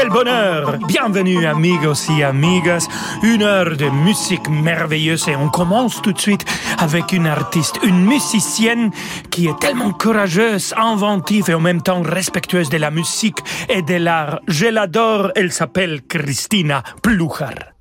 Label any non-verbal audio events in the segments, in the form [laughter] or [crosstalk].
Quel bonheur Bienvenue amigos et amigas. Une heure de musique merveilleuse et on commence tout de suite avec une artiste, une musicienne qui est tellement courageuse, inventive et en même temps respectueuse de la musique et de l'art. Je l'adore, elle s'appelle Christina Pluchar.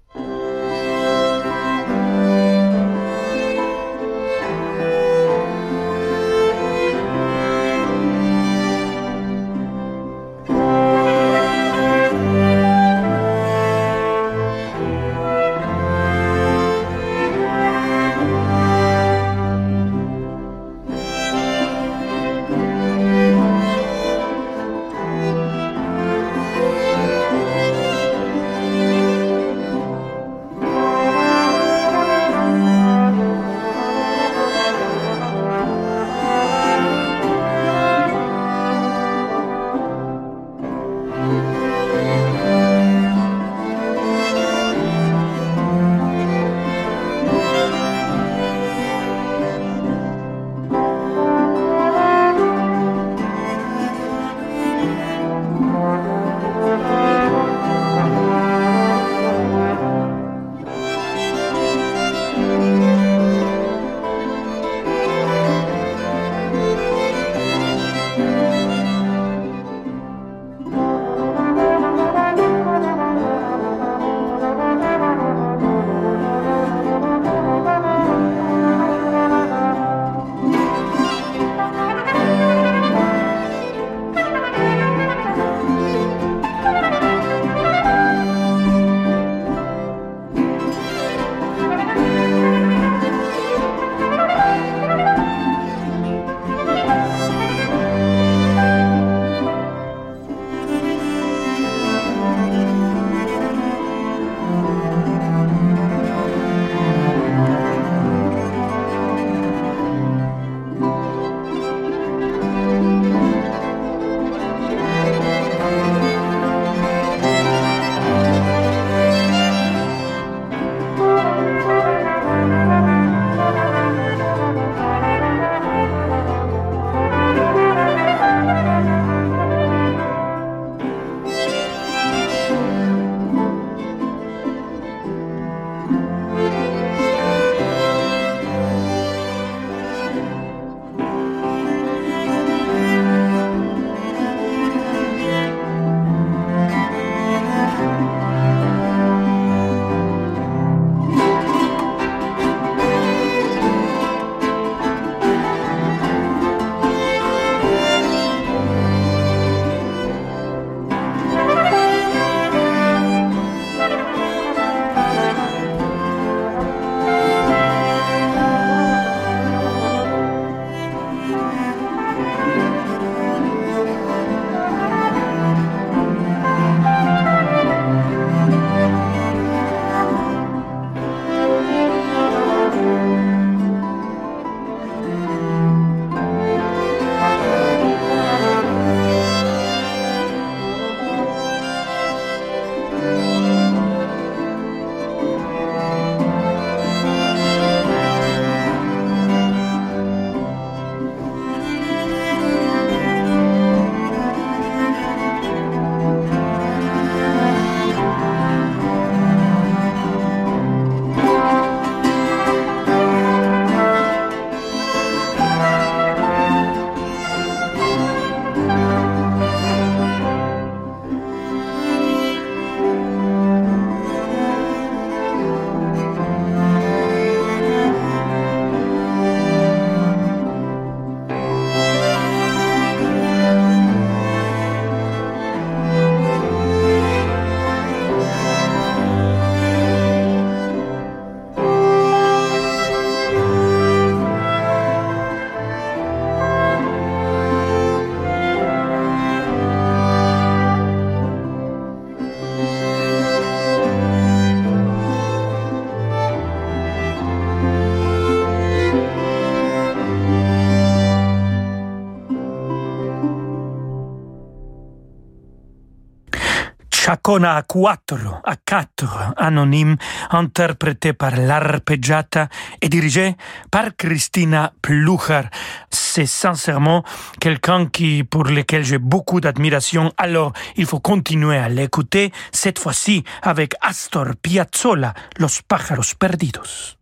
Chacona a quattro, à quatre, anonyme, interprété par l'arpeggiata et dirigé par Christina Plucher. C'est sincèrement quelqu'un qui, pour lequel j'ai beaucoup d'admiration, alors il faut continuer à l'écouter, cette fois-ci avec Astor Piazzolla, Los pájaros perdidos.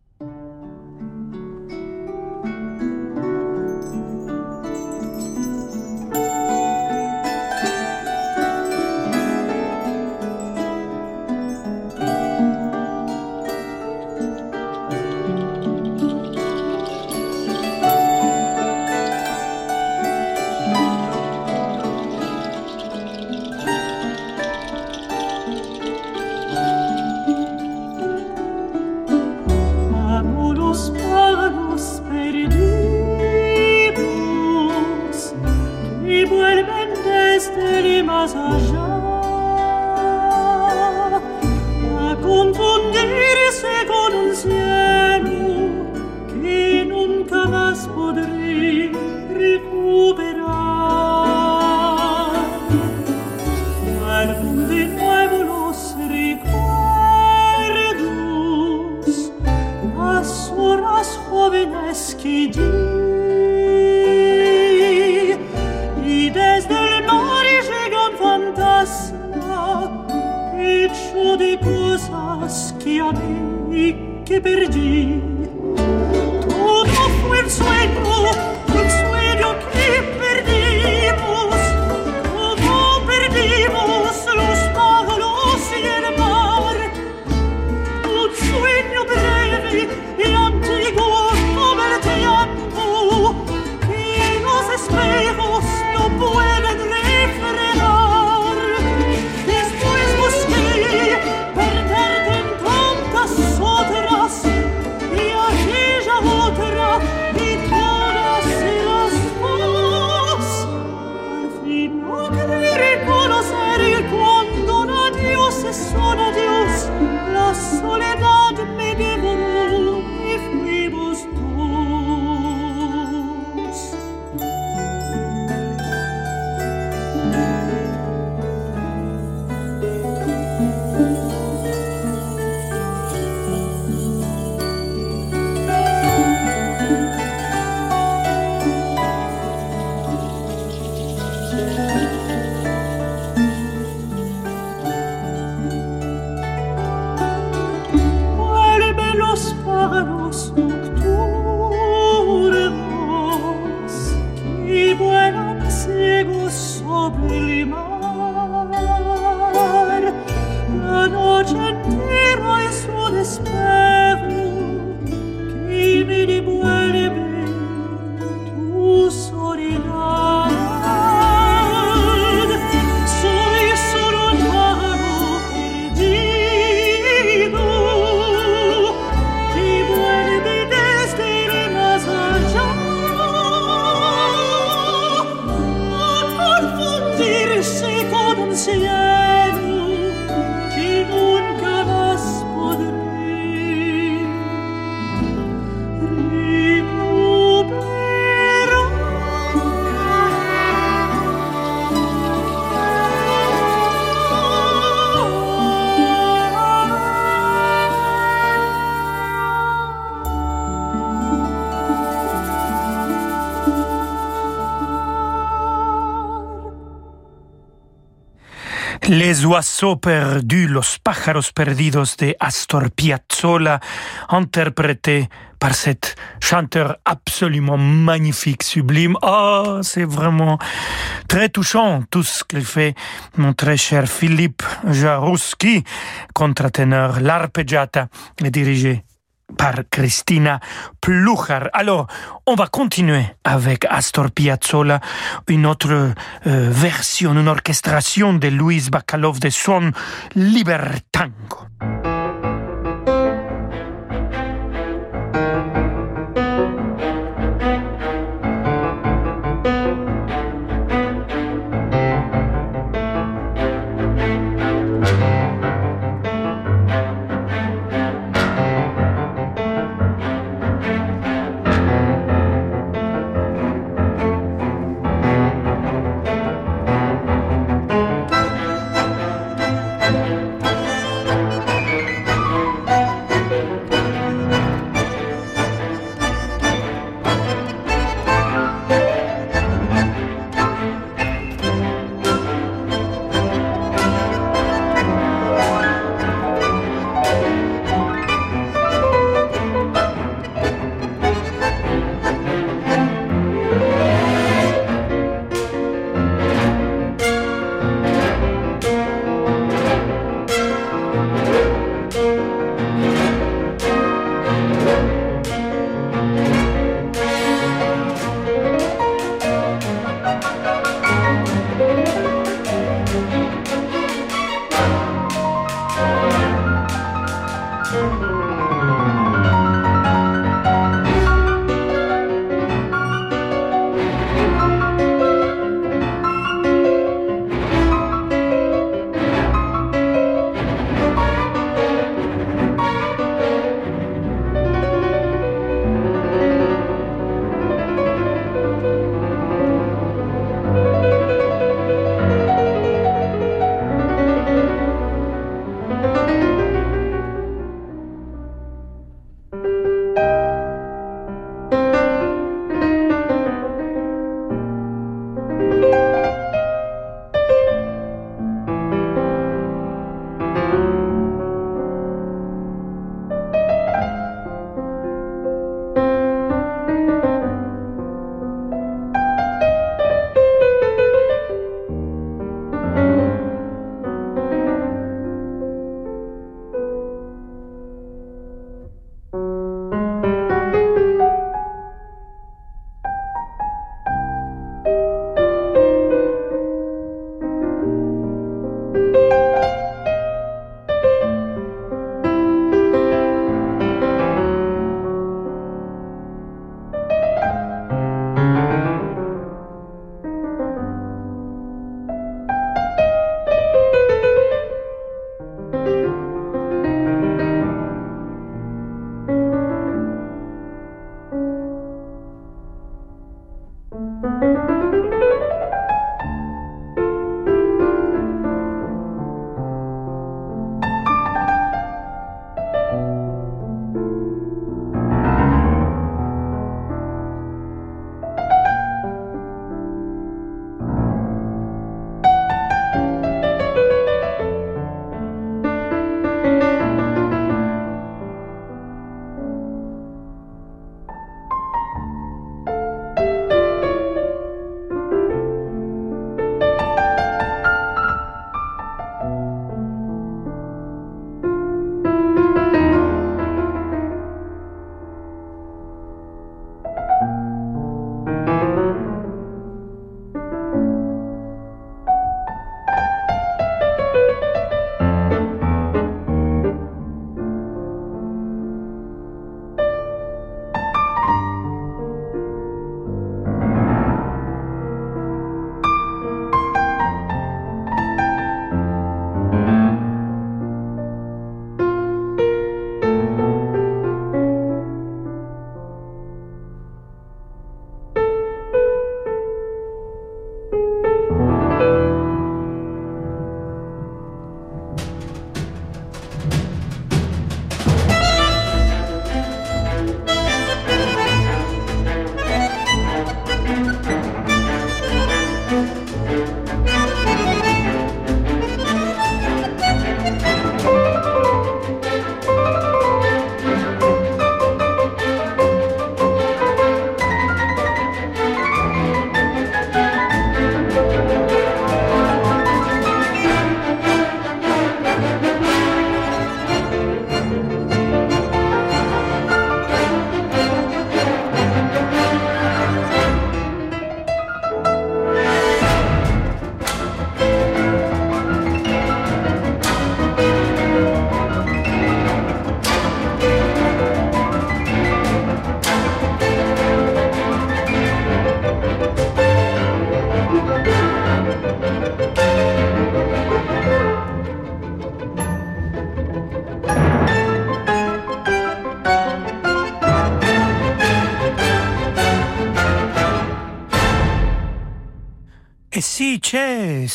che per G Les oiseaux perdus, Los pájaros perdidos de Astor Piazzolla, interprété par cet chanteur absolument magnifique, sublime. Oh, c'est vraiment très touchant tout ce qu'il fait, mon très cher Philippe Jarouski, contre-téneur, l'arpeggiata, est dirigé par Christina Plucher. Alors, on va continuer avec Astor Piazzolla, une autre euh, version, une orchestration de Louise Bacalov de son Libertango.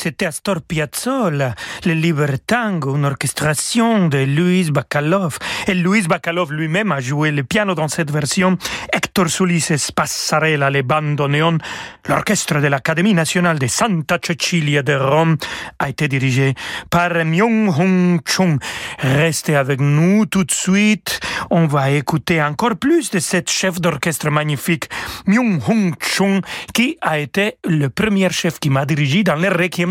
C'était Astor Piazzolla, le Libertango, une orchestration de Luis Bacalov. Et Luis Bacalov lui-même a joué le piano dans cette version. Hector Solis Passarella, les bandoneon. L'orchestre de l'Académie nationale de Santa Cecilia de Rome a été dirigé par Myung-Hong Chung. Restez avec nous tout de suite. On va écouter encore plus de cette chef d'orchestre magnifique, Myung-Hong Chung, qui a été le premier chef qui m'a dirigé dans le Requiem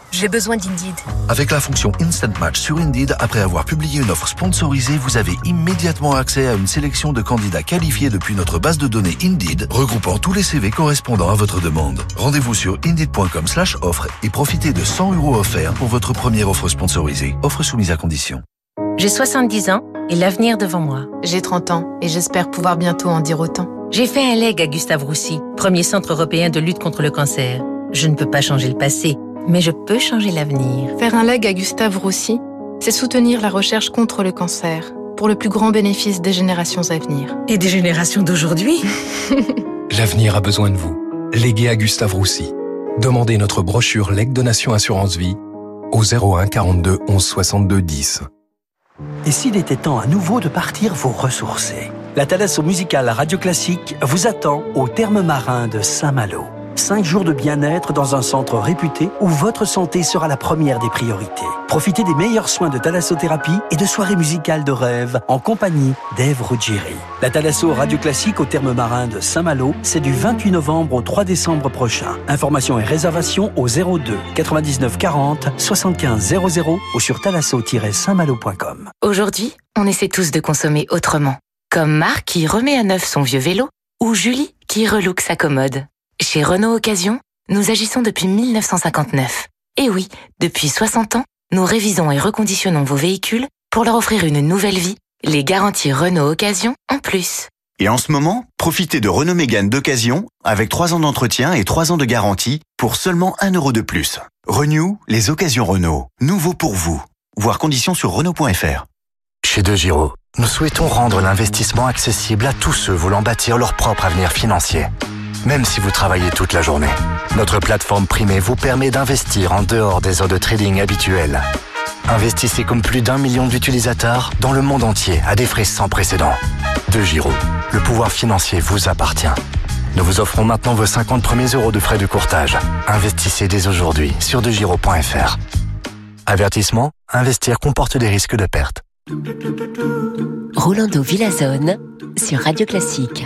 J'ai besoin d'Indeed. Avec la fonction Instant Match sur Indeed, après avoir publié une offre sponsorisée, vous avez immédiatement accès à une sélection de candidats qualifiés depuis notre base de données Indeed, regroupant tous les CV correspondant à votre demande. Rendez-vous sur indeed.com slash offre et profitez de 100 euros offerts pour votre première offre sponsorisée. Offre soumise à condition. J'ai 70 ans et l'avenir devant moi. J'ai 30 ans et j'espère pouvoir bientôt en dire autant. J'ai fait un leg à Gustave Roussy, premier centre européen de lutte contre le cancer. Je ne peux pas changer le passé mais je peux changer l'avenir. Faire un leg à Gustave Roussy, c'est soutenir la recherche contre le cancer, pour le plus grand bénéfice des générations à venir. Et des générations d'aujourd'hui [laughs] L'avenir a besoin de vous. Léguez à Gustave Roussy. Demandez notre brochure Leg Donation Assurance Vie au 01 42 11 62 10. Et s'il était temps à nouveau de partir vous ressourcer La Thalasso musicale Radio Classique vous attend au terme marin de Saint-Malo. 5 jours de bien-être dans un centre réputé où votre santé sera la première des priorités. Profitez des meilleurs soins de thalassothérapie et de soirées musicales de rêve en compagnie d'Ève Ruggieri. La Thalasso Radio Classique au terme marin de Saint-Malo, c'est du 28 novembre au 3 décembre prochain. Informations et réservations au 02 99 40 75 00 ou sur thalasso-saintmalo.com. Aujourd'hui, on essaie tous de consommer autrement. Comme Marc qui remet à neuf son vieux vélo ou Julie qui relook sa commode. Chez Renault Occasion, nous agissons depuis 1959. Et oui, depuis 60 ans, nous révisons et reconditionnons vos véhicules pour leur offrir une nouvelle vie, les garanties Renault Occasion en plus. Et en ce moment, profitez de Renault Mégane d'occasion avec 3 ans d'entretien et 3 ans de garantie pour seulement 1 euro de plus. Renew, les occasions Renault. Nouveau pour vous. Voir conditions sur Renault.fr. Chez De Giro, nous souhaitons rendre l'investissement accessible à tous ceux voulant bâtir leur propre avenir financier même si vous travaillez toute la journée. Notre plateforme primée vous permet d'investir en dehors des heures de trading habituelles. Investissez comme plus d'un million d'utilisateurs dans le monde entier à des frais sans précédent. De Giro, le pouvoir financier vous appartient. Nous vous offrons maintenant vos 50 premiers euros de frais de courtage. Investissez dès aujourd'hui sur degiro.fr. Avertissement, investir comporte des risques de perte. Rolando Villazone sur Radio Classique.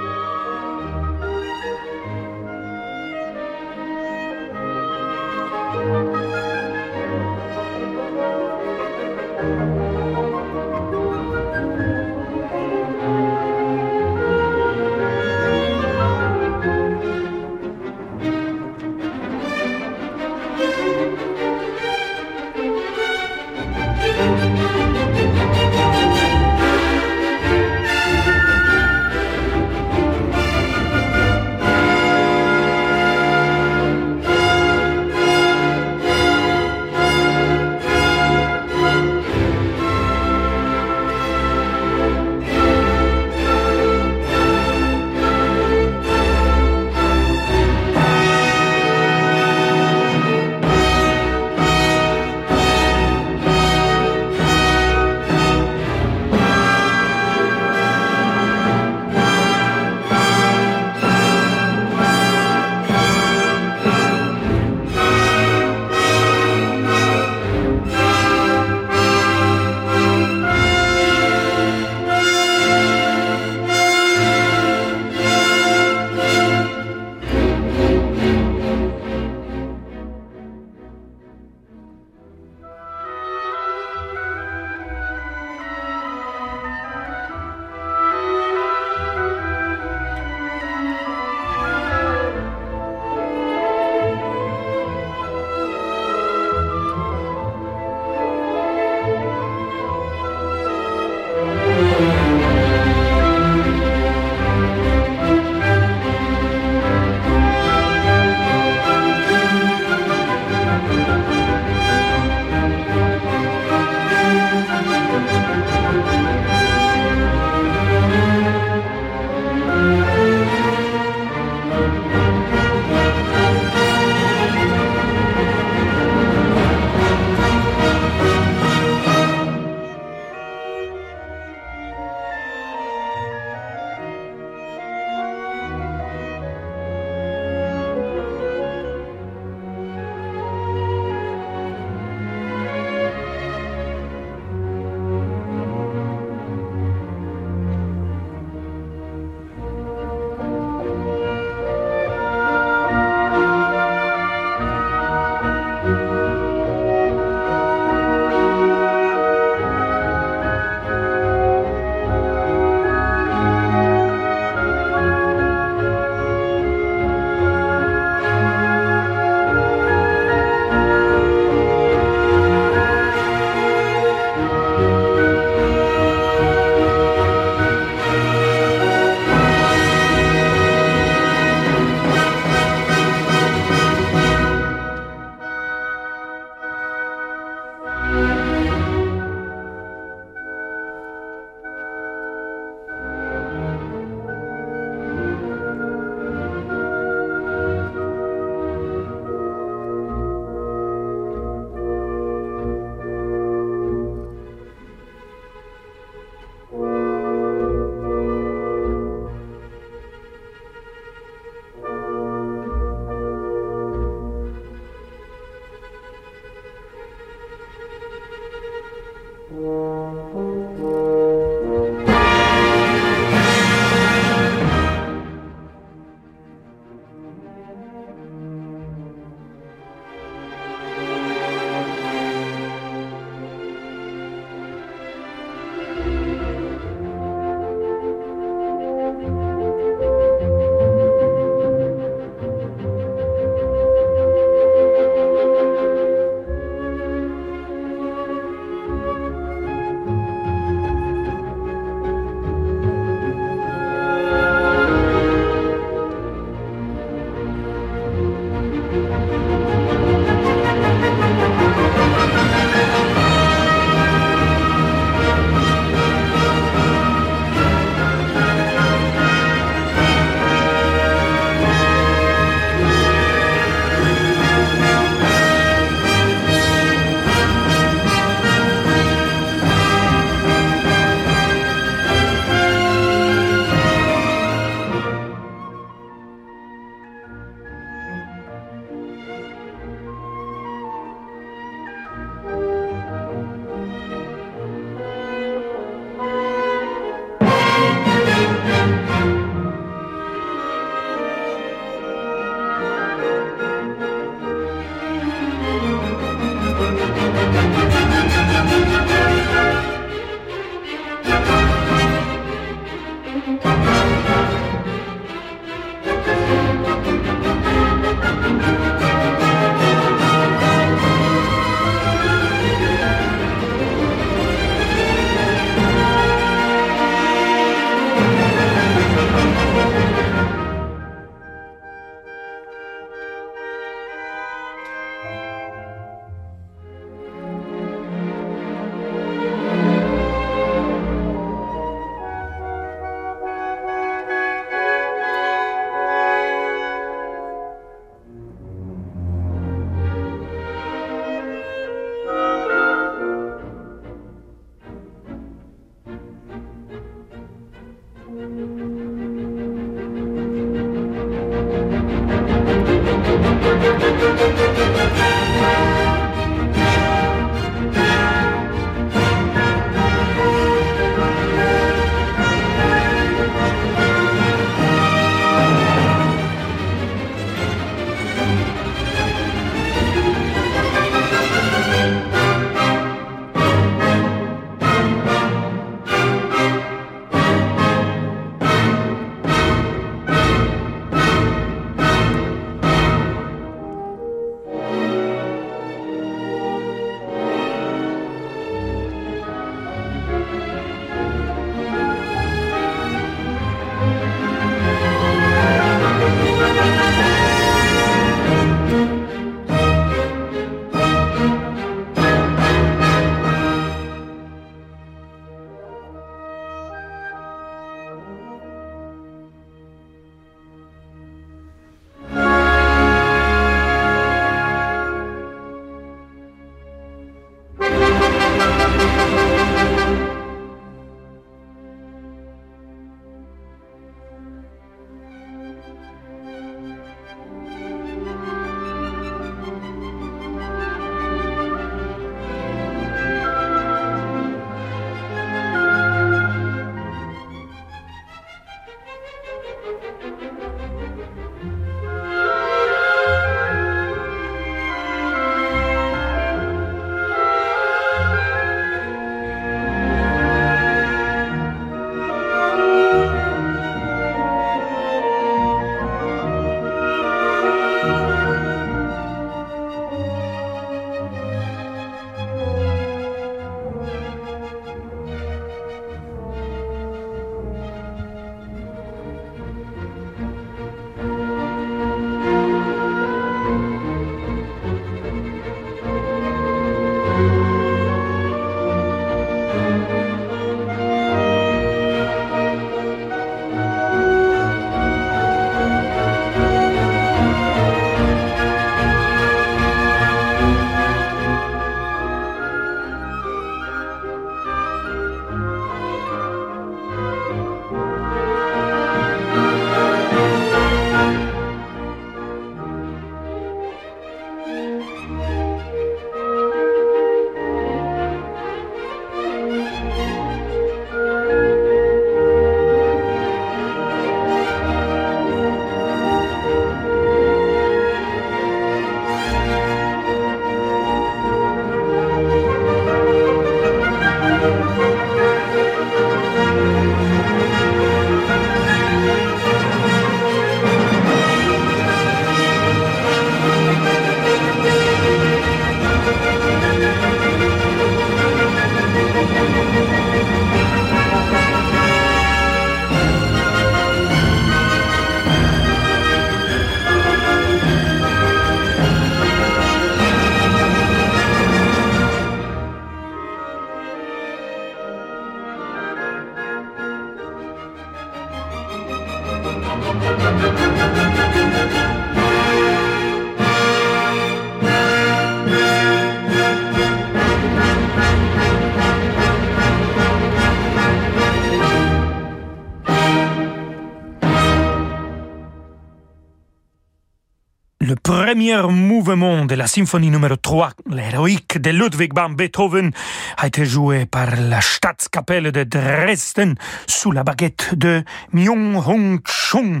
premier mouvement de la symphonie numéro 3, l'héroïque de Ludwig van Beethoven, a été joué par la Staatskapelle de Dresden sous la baguette de Myung-Hong Chung.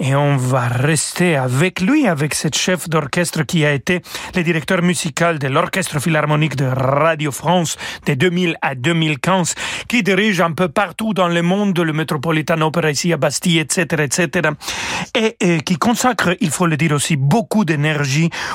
et on va rester avec lui, avec cette chef d'orchestre qui a été le directeur musical de l'Orchestre Philharmonique de Radio France de 2000 à 2015, qui dirige un peu partout dans le monde le Metropolitan Opera ici à Bastille, etc., etc., et, et qui consacre, il faut le dire aussi, beaucoup d'énergie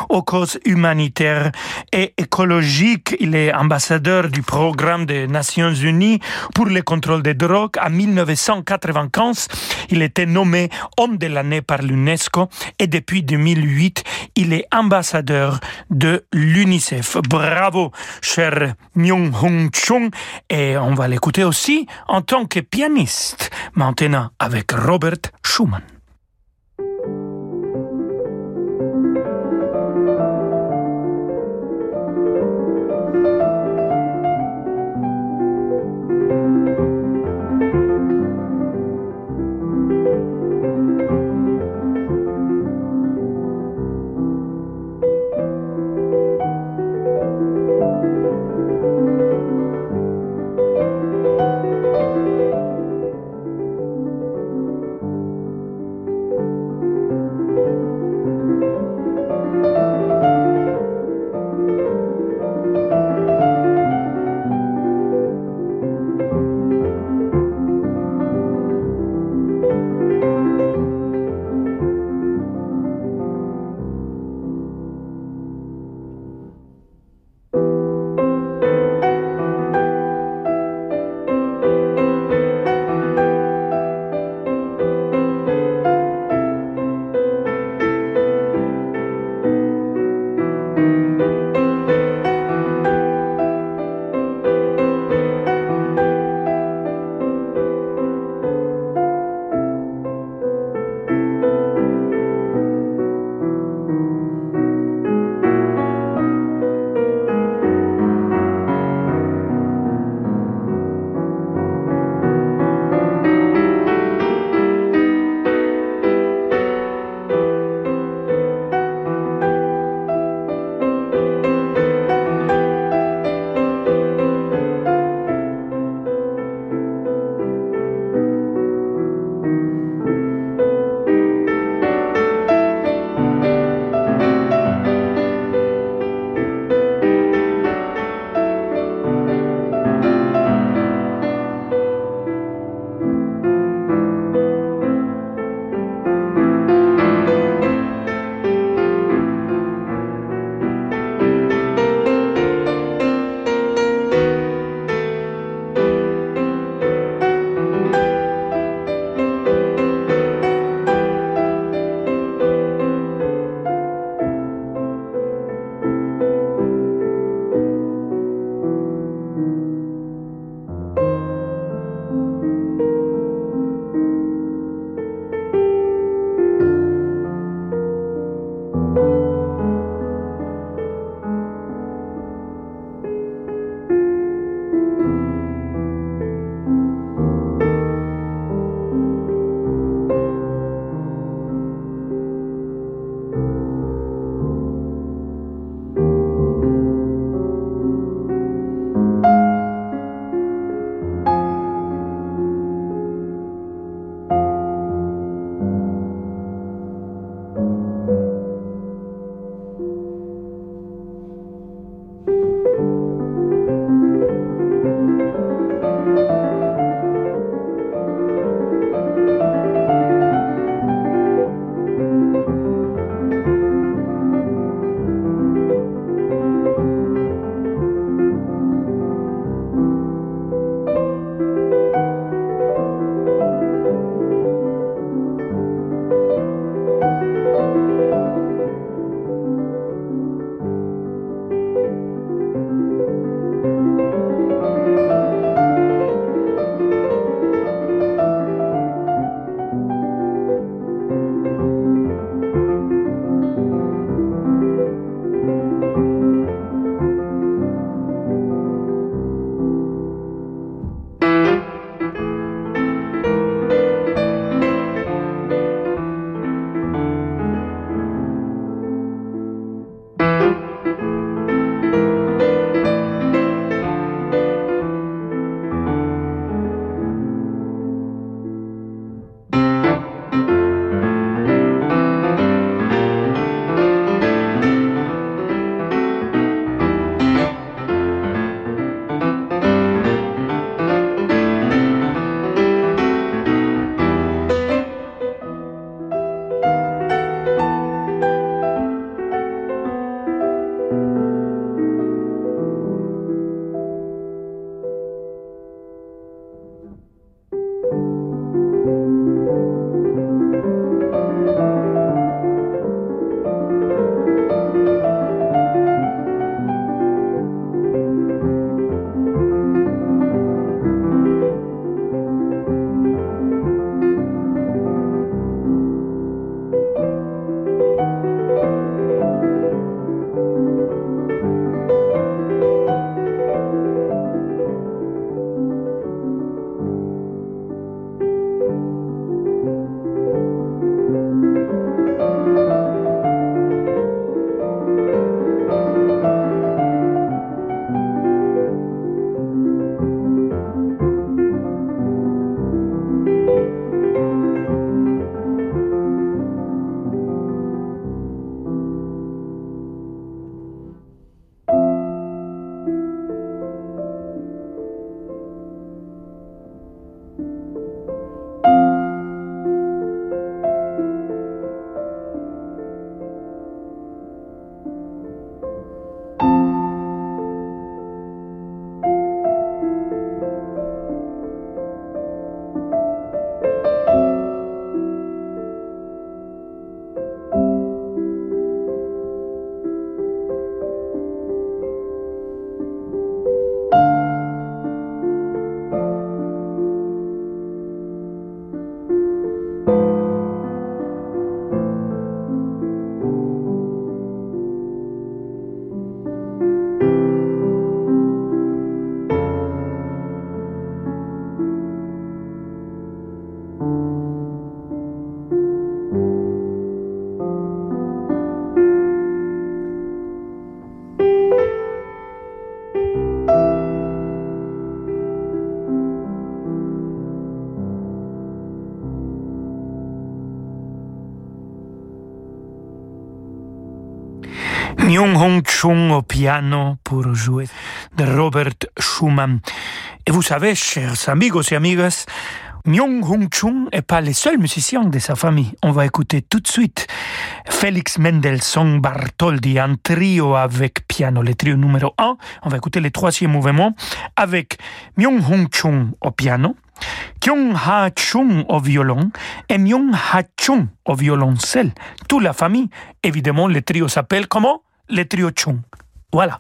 aux causes humanitaires et écologiques. Il est ambassadeur du programme des Nations Unies pour le contrôle des drogues. En 1995, il était nommé homme de l'année par l'UNESCO et depuis 2008, il est ambassadeur de l'UNICEF. Bravo, cher Myung Hong Chung. Et on va l'écouter aussi en tant que pianiste, maintenant avec Robert Schumann. Myung Hong Chung au piano pour jouer de Robert Schumann. Et vous savez, chers amigos et amigas, Myung Hong Chung n'est pas le seul musicien de sa famille. On va écouter tout de suite Félix Mendelssohn Bartholdy en trio avec piano, le trio numéro 1. On va écouter le troisième mouvement avec Myung Hong Chung au piano, Kyung Ha Chung au violon et Myung Ha Chung au violoncelle. Toute la famille, évidemment, le trio s'appelle comment? Le trio Chung. Voilà.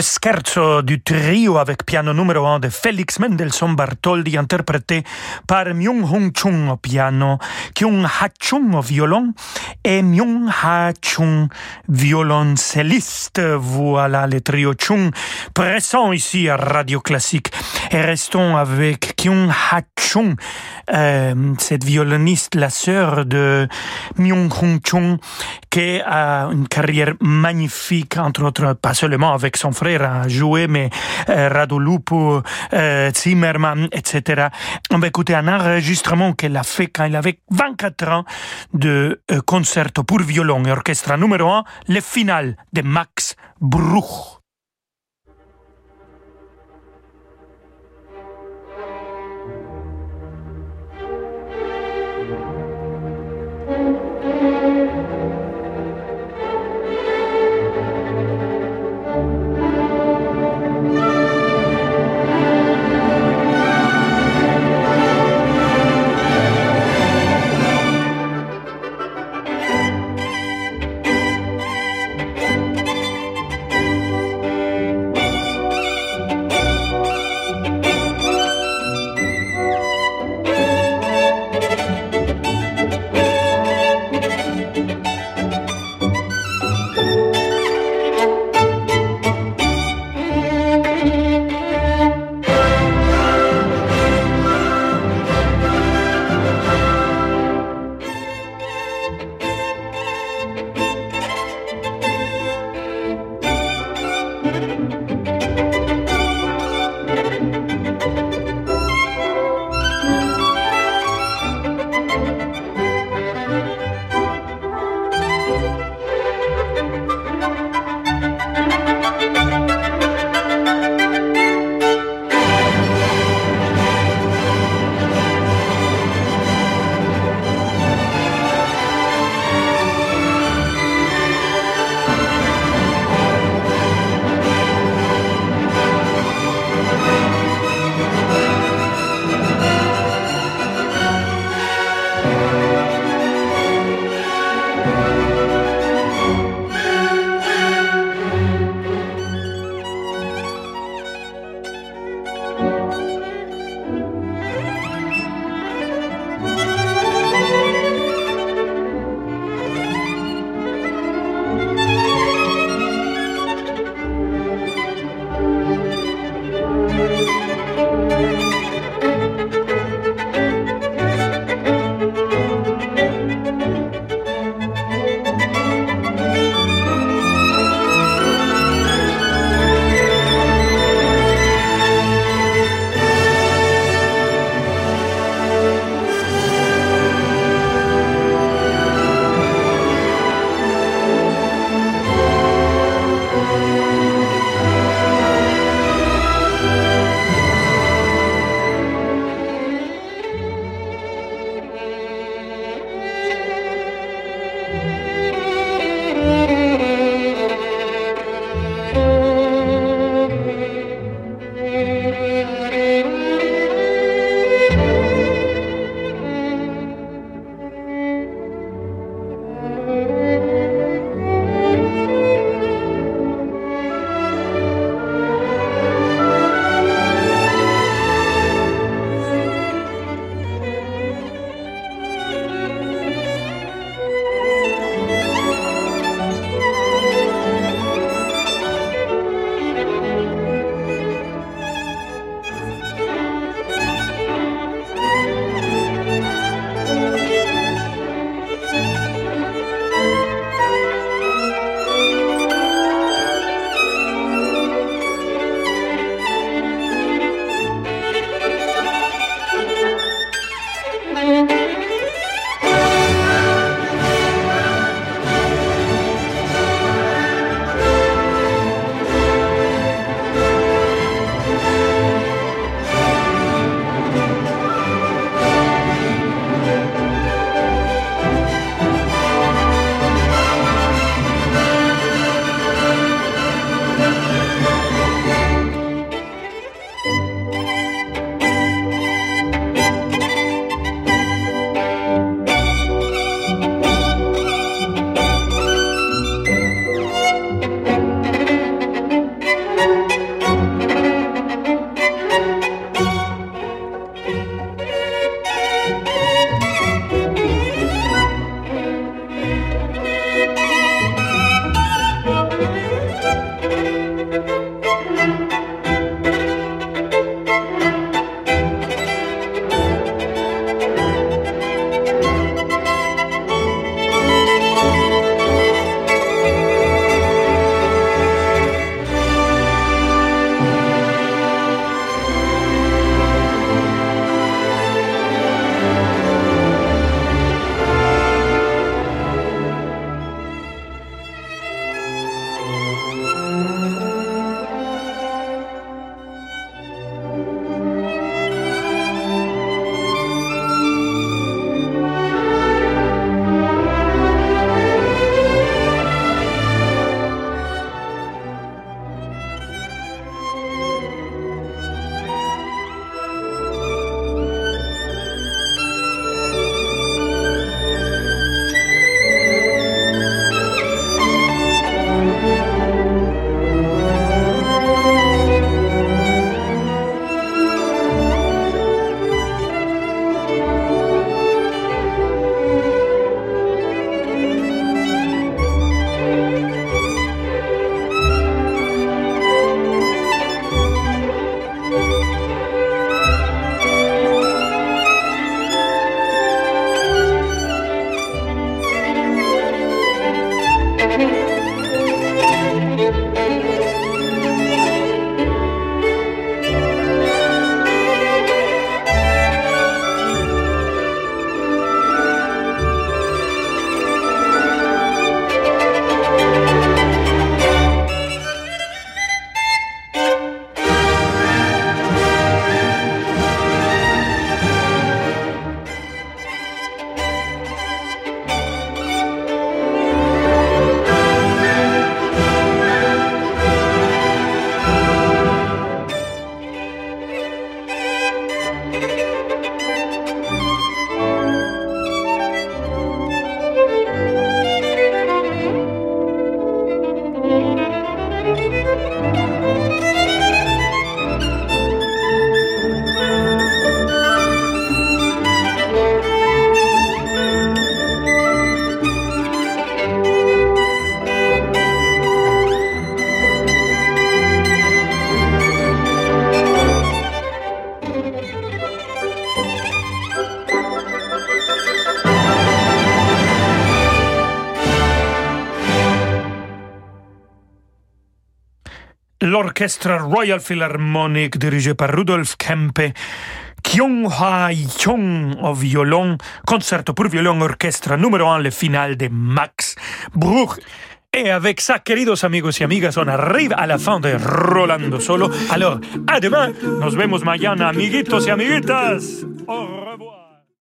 Le scherzo du trio avec piano numéro 1 de Félix Mendelssohn Bartholdy interprété par Myung Hong Chung au piano, Kyung Ha Chung au violon et Myung Ha Chung violoncelliste. Voilà le trio Chung présent ici à Radio Classique. Et restons avec Kyung Ha Chung, euh, cette violoniste, la sœur de Myung Hong Chung, qui a une carrière magnifique, entre autres, pas seulement avec son frère a joué, mais euh, Radolupo, euh, Zimmerman, etc. On va écouter un enregistrement qu'elle a fait quand elle avait 24 ans de euh, concerto pour violon et orchestre numéro 1, le final de Max Bruch. L'orchestre Royal Philharmonic dirigé par Rudolf Kempe, Kyung Ha Young au violon, concerto pour violon orchestre numéro 1, le final de Max Bruch. Et avec ça, queridos amigos y amigas, on arrive à la fin de Rolando Solo. Alors, à demain, nos vemos mañana, amiguitos y amiguitas. Au revoir.